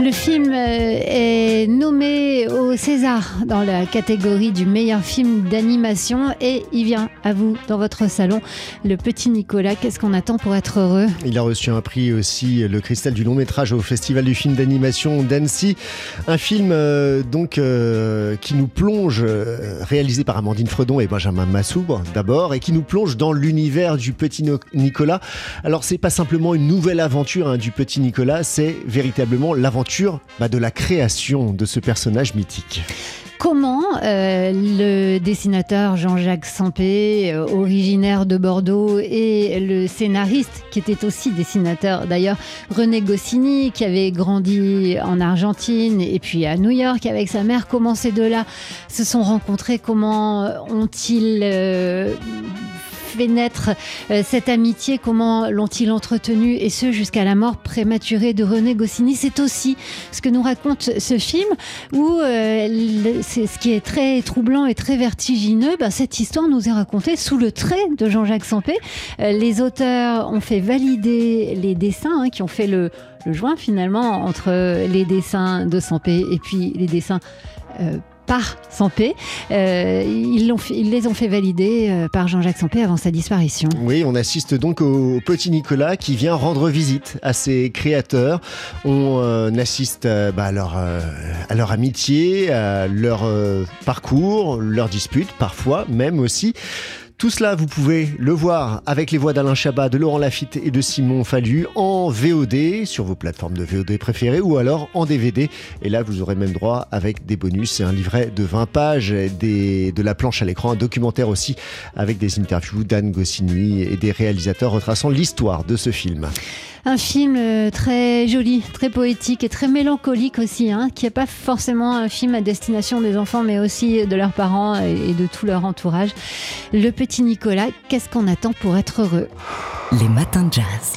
Le film euh, est nommé au César dans la catégorie du meilleur film d'animation et il vient à vous dans votre salon. Le petit Nicolas, qu'est-ce qu'on attend pour être heureux? Il a reçu un prix aussi, le cristal du long métrage au Festival du film d'animation d'Annecy. Un film euh, donc euh, qui nous plonge, réalisé par Amandine Fredon et Benjamin Massoubre d'abord, et qui nous plonge dans l'univers du petit Nicolas. Alors c'est pas simplement une nouvelle aventure hein, du petit Nicolas, c'est véritablement l'aventure bah, de la création de ce personnage mythique. Comment euh, le dessinateur Jean-Jacques Sampé, euh, originaire de Bordeaux, et le scénariste, qui était aussi dessinateur d'ailleurs, René Goscinny, qui avait grandi en Argentine et puis à New York avec sa mère, comment ces deux-là se sont rencontrés? Comment ont-ils euh, fait naître euh, cette amitié Comment l'ont-ils entretenue Et ce, jusqu'à la mort prématurée de René Goscinny. C'est aussi ce que nous raconte ce film où euh, ce qui est très troublant et très vertigineux. Ben, cette histoire nous est racontée sous le trait de Jean-Jacques Sampé. Euh, les auteurs ont fait valider les dessins hein, qui ont fait le, le joint finalement entre les dessins de Sampé et puis les dessins euh, par Sampé. Euh, ils, les ont fait valider euh, par Jean-Jacques Sampé avant sa disparition. Oui, on assiste donc au petit Nicolas qui vient rendre visite à ses créateurs. On euh, assiste euh, bah, à, leur, à leur amitié, à leur parcours, leurs disputes parfois, même aussi. Tout cela, vous pouvez le voir avec les voix d'Alain Chabat, de Laurent Lafitte et de Simon Fallu en VOD sur vos plateformes de VOD préférées ou alors en DVD. Et là, vous aurez même droit avec des bonus et un livret de 20 pages, de la planche à l'écran, un documentaire aussi avec des interviews d'Anne Goscinny et des réalisateurs retraçant l'histoire de ce film. Un film euh, très joli, très poétique et très mélancolique aussi, hein, qui n'est pas forcément un film à destination des enfants, mais aussi de leurs parents et de tout leur entourage. Le petit Nicolas, qu'est-ce qu'on attend pour être heureux Les matins de jazz.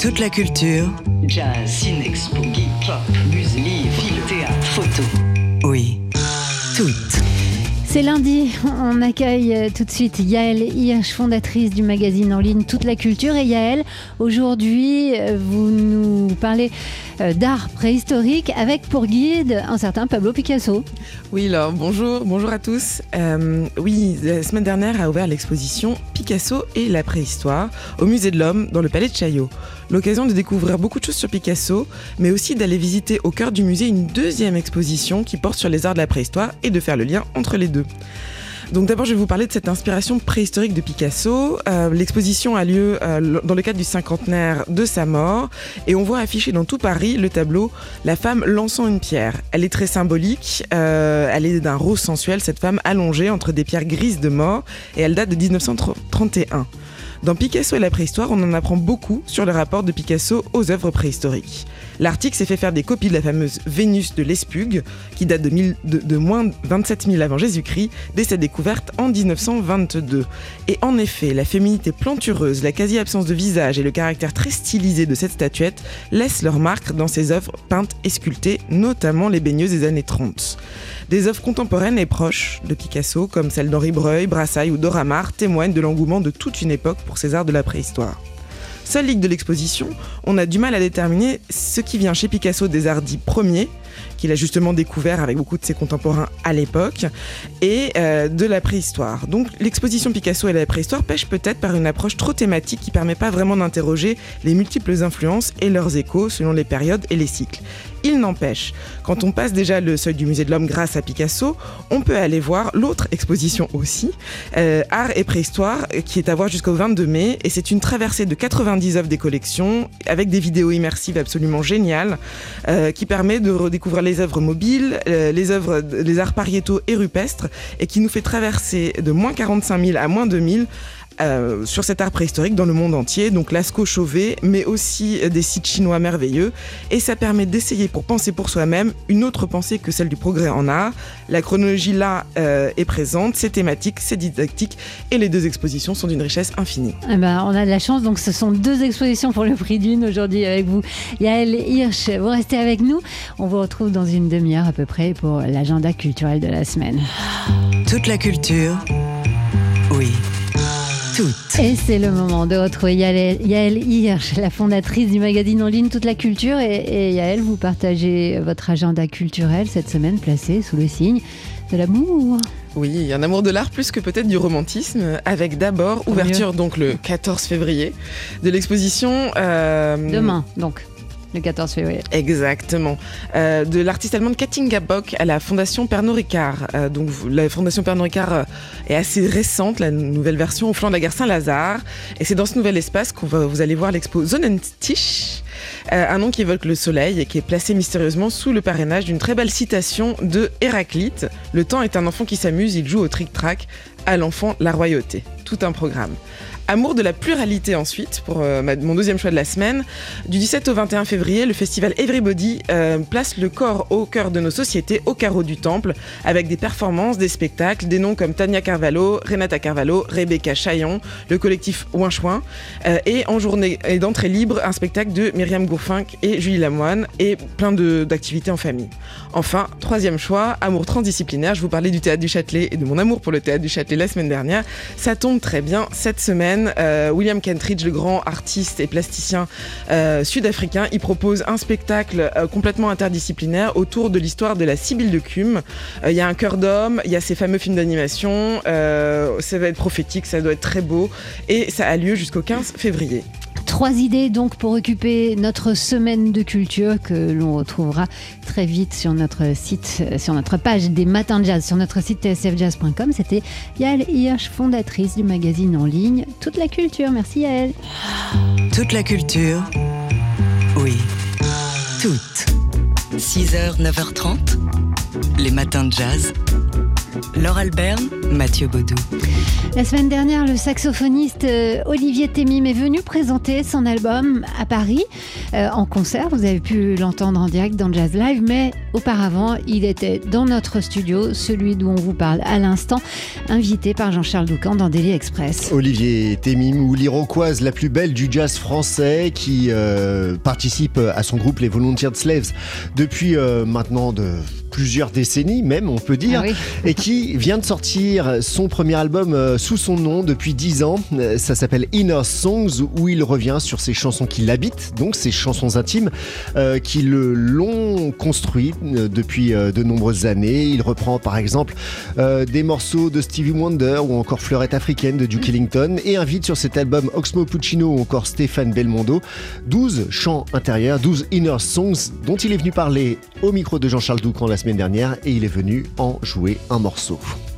Toute la culture. Jazz, ciné-expo, geek, pop, musique, livre, film, théâtre, photo. Oui. Toutes. C'est lundi, on accueille tout de suite Yaël Hirsch, fondatrice du magazine en ligne Toute la culture. Et Yaël, aujourd'hui, euh, vous nous parlez d'art préhistorique avec pour guide un certain Pablo Picasso. Oui, alors bonjour, bonjour à tous. Euh, oui, la semaine dernière a ouvert l'exposition Picasso et la préhistoire au Musée de l'Homme dans le Palais de Chaillot. L'occasion de découvrir beaucoup de choses sur Picasso, mais aussi d'aller visiter au cœur du musée une deuxième exposition qui porte sur les arts de la préhistoire et de faire le lien entre les deux. Donc d'abord, je vais vous parler de cette inspiration préhistorique de Picasso. Euh, L'exposition a lieu euh, dans le cadre du cinquantenaire de sa mort et on voit affiché dans tout Paris le tableau La femme lançant une pierre. Elle est très symbolique, euh, elle est d'un rose sensuel, cette femme allongée entre des pierres grises de mort et elle date de 1931. Dans Picasso et la préhistoire, on en apprend beaucoup sur le rapport de Picasso aux œuvres préhistoriques. L'article s'est fait faire des copies de la fameuse Vénus de Lespugue, qui date de, mille- de- moins de 27 000 avant Jésus-Christ, dès sa découverte en 1922. Et en effet, la féminité plantureuse, la quasi-absence de visage et le caractère très stylisé de cette statuette laissent leur marque dans ses œuvres peintes et sculptées, notamment les baigneuses des années 30. Des œuvres contemporaines et proches de Picasso, comme celles d'Henri Breuil, Brassailles ou Dora Maar, témoignent de l'engouement de toute une époque pour ces arts de la préhistoire. Seule ligue de l'exposition, on a du mal à déterminer ce qui vient chez Picasso des dits premiers, qu'il a justement découvert avec beaucoup de ses contemporains à l'époque, et euh, de la préhistoire. Donc l'exposition Picasso et la préhistoire pêche peut-être par une approche trop thématique qui permet pas vraiment d'interroger les multiples influences et leurs échos selon les périodes et les cycles. Il n'empêche, quand on passe déjà le seuil du musée de l'homme grâce à Picasso, on peut aller voir l'autre exposition aussi, euh, Art et préhistoire, qui est à voir jusqu'au 22 mai, et c'est une traversée de 90 œuvres des collections, avec des vidéos immersives absolument géniales, euh, qui permet de redécouvrir les œuvres mobiles, euh, les œuvres, les arts pariétaux et rupestres, et qui nous fait traverser de moins 45 000 à moins 2000 euh, sur cet art préhistorique dans le monde entier, donc Lascaux Chauvet, mais aussi des sites chinois merveilleux. Et ça permet d'essayer pour penser pour soi-même une autre pensée que celle du progrès en art. La chronologie là euh, est présente, c'est thématique, c'est didactique, et les deux expositions sont d'une richesse infinie. Eh ben, on a de la chance, donc ce sont deux expositions pour le prix d'une aujourd'hui avec vous. Yael Hirsch, vous restez avec nous. On vous retrouve dans une demi-heure à peu près pour l'agenda culturel de la semaine. Toute la culture. Oui. Toutes. Et c'est le moment de retrouver Yael, Yael Hirsch, la fondatrice du magazine en ligne Toute la Culture. Et, et Yael, vous partagez votre agenda culturel cette semaine placé sous le signe de l'amour. Oui, un amour de l'art plus que peut-être du romantisme, avec d'abord ouverture donc le 14 février de l'exposition. euh, Demain, donc, le 14 février. Exactement. Euh, de l'artiste allemande Katinga Bock à la Fondation Pernod Ricard. Euh, la Fondation Pernod Ricard euh, est assez récente, la nouvelle version au flanc de la gare Saint-Lazare. Et c'est dans ce nouvel espace qu'on vous allez voir l'expo Sonnenstich, euh, un nom qui évoque le soleil et qui est placé mystérieusement sous le parrainage d'une très belle citation de Héraclite. Le temps est un enfant qui s'amuse, il joue au trick-track. À l'enfant, la royauté. Tout un programme. Amour de la pluralité ensuite, pour euh, mon deuxième choix de la semaine. Du 17 au 21 février, le festival Everybody euh, place le corps au cœur de nos sociétés, au carreau du temple, avec des performances, des spectacles, des noms comme Tania Carvalho, Renata Carvalho, Rebecca Chaillon, le collectif Ouin Chouin, euh, et en journée et d'entrée libre, un spectacle de Myriam Gourfinck et Julie Lamoine, et plein d'activités en famille. Enfin, troisième choix, amour transdisciplinaire. Je vous parlais du théâtre du Châtelet et de mon amour pour le théâtre du Châtelet la semaine dernière. Ça tombe très bien cette semaine. Euh, William Kentridge, le grand artiste et plasticien euh, sud-africain, il propose un spectacle euh, complètement interdisciplinaire autour de l'histoire de la Sibylle de Cume. Il y a un cœur d'homme, il y a ces fameux films d'animation. ça va être prophétique, ça doit être très beau et ça a lieu jusqu'au 15 février. Trois idées donc pour occuper notre semaine de culture que l'on retrouvera très vite sur notre site, euh, sur notre page des matins de jazz, sur notre site tsfjazz.com. C'était Yael Hirsch, fondatrice du magazine en ligne Toute la culture. Merci Yael. Toute la culture. Oui, toute. 6h, 9h30. Les matins de jazz. Laure Alberne, Mathieu Baudou. La semaine dernière, le saxophoniste euh, Olivier Temim est venu présenter son album à Paris euh, en concert. Vous avez pu l'entendre en direct dans Jazz Live, mais auparavant, il était dans notre studio, celui d'où on vous parle à l'instant, invité par Jean-Charles Doucan dans Daily Express. Olivier Temim ou l'Iroquoise, la plus belle du jazz français, qui euh, participe à son groupe Les Volunteered Slaves depuis euh, maintenant de plusieurs décennies même, on peut dire, Ah oui. et qui vient de sortir son premier album euh, sous son nom depuis 10 ans. Euh, Ça s'appelle Inner Songs, où il revient sur ses chansons qui l'habitent, donc ses chansons intimes, euh, qui le l'ont construit depuis de nombreuses années. Il reprend par exemple des morceaux de Stevie Wonder ou encore Fleurette africaine de Duke Ellington et invite sur cet album Oxmo Puccino ou encore Stéphane Belmondo 12 chants intérieurs, 12 inner songs dont il est venu parler au micro de Jean-Charles Doucan la semaine dernière et il est venu en jouer un morceau. março.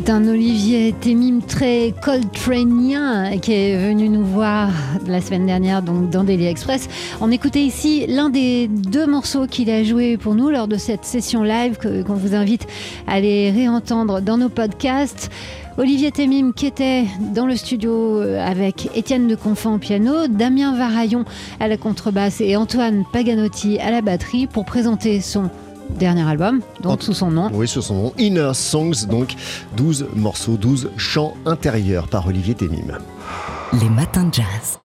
C'est un Olivier Temim très coltraneien qui est venu nous voir la semaine dernière donc dans Daily Express. On écoutait ici l'un des deux morceaux qu'il a joué pour nous lors de cette session live qu'on vous invite à aller réentendre dans nos podcasts. Olivier Temim qui était dans le studio avec Étienne de Confant au piano, Damien Varaillon à la contrebasse et Antoine Paganotti à la batterie pour présenter son dernier album, donc sous son nom. Oui, sur son nom. Inner Songs, donc 12 morceaux, 12 chants intérieurs par Olivier Témim. Les matins de jazz.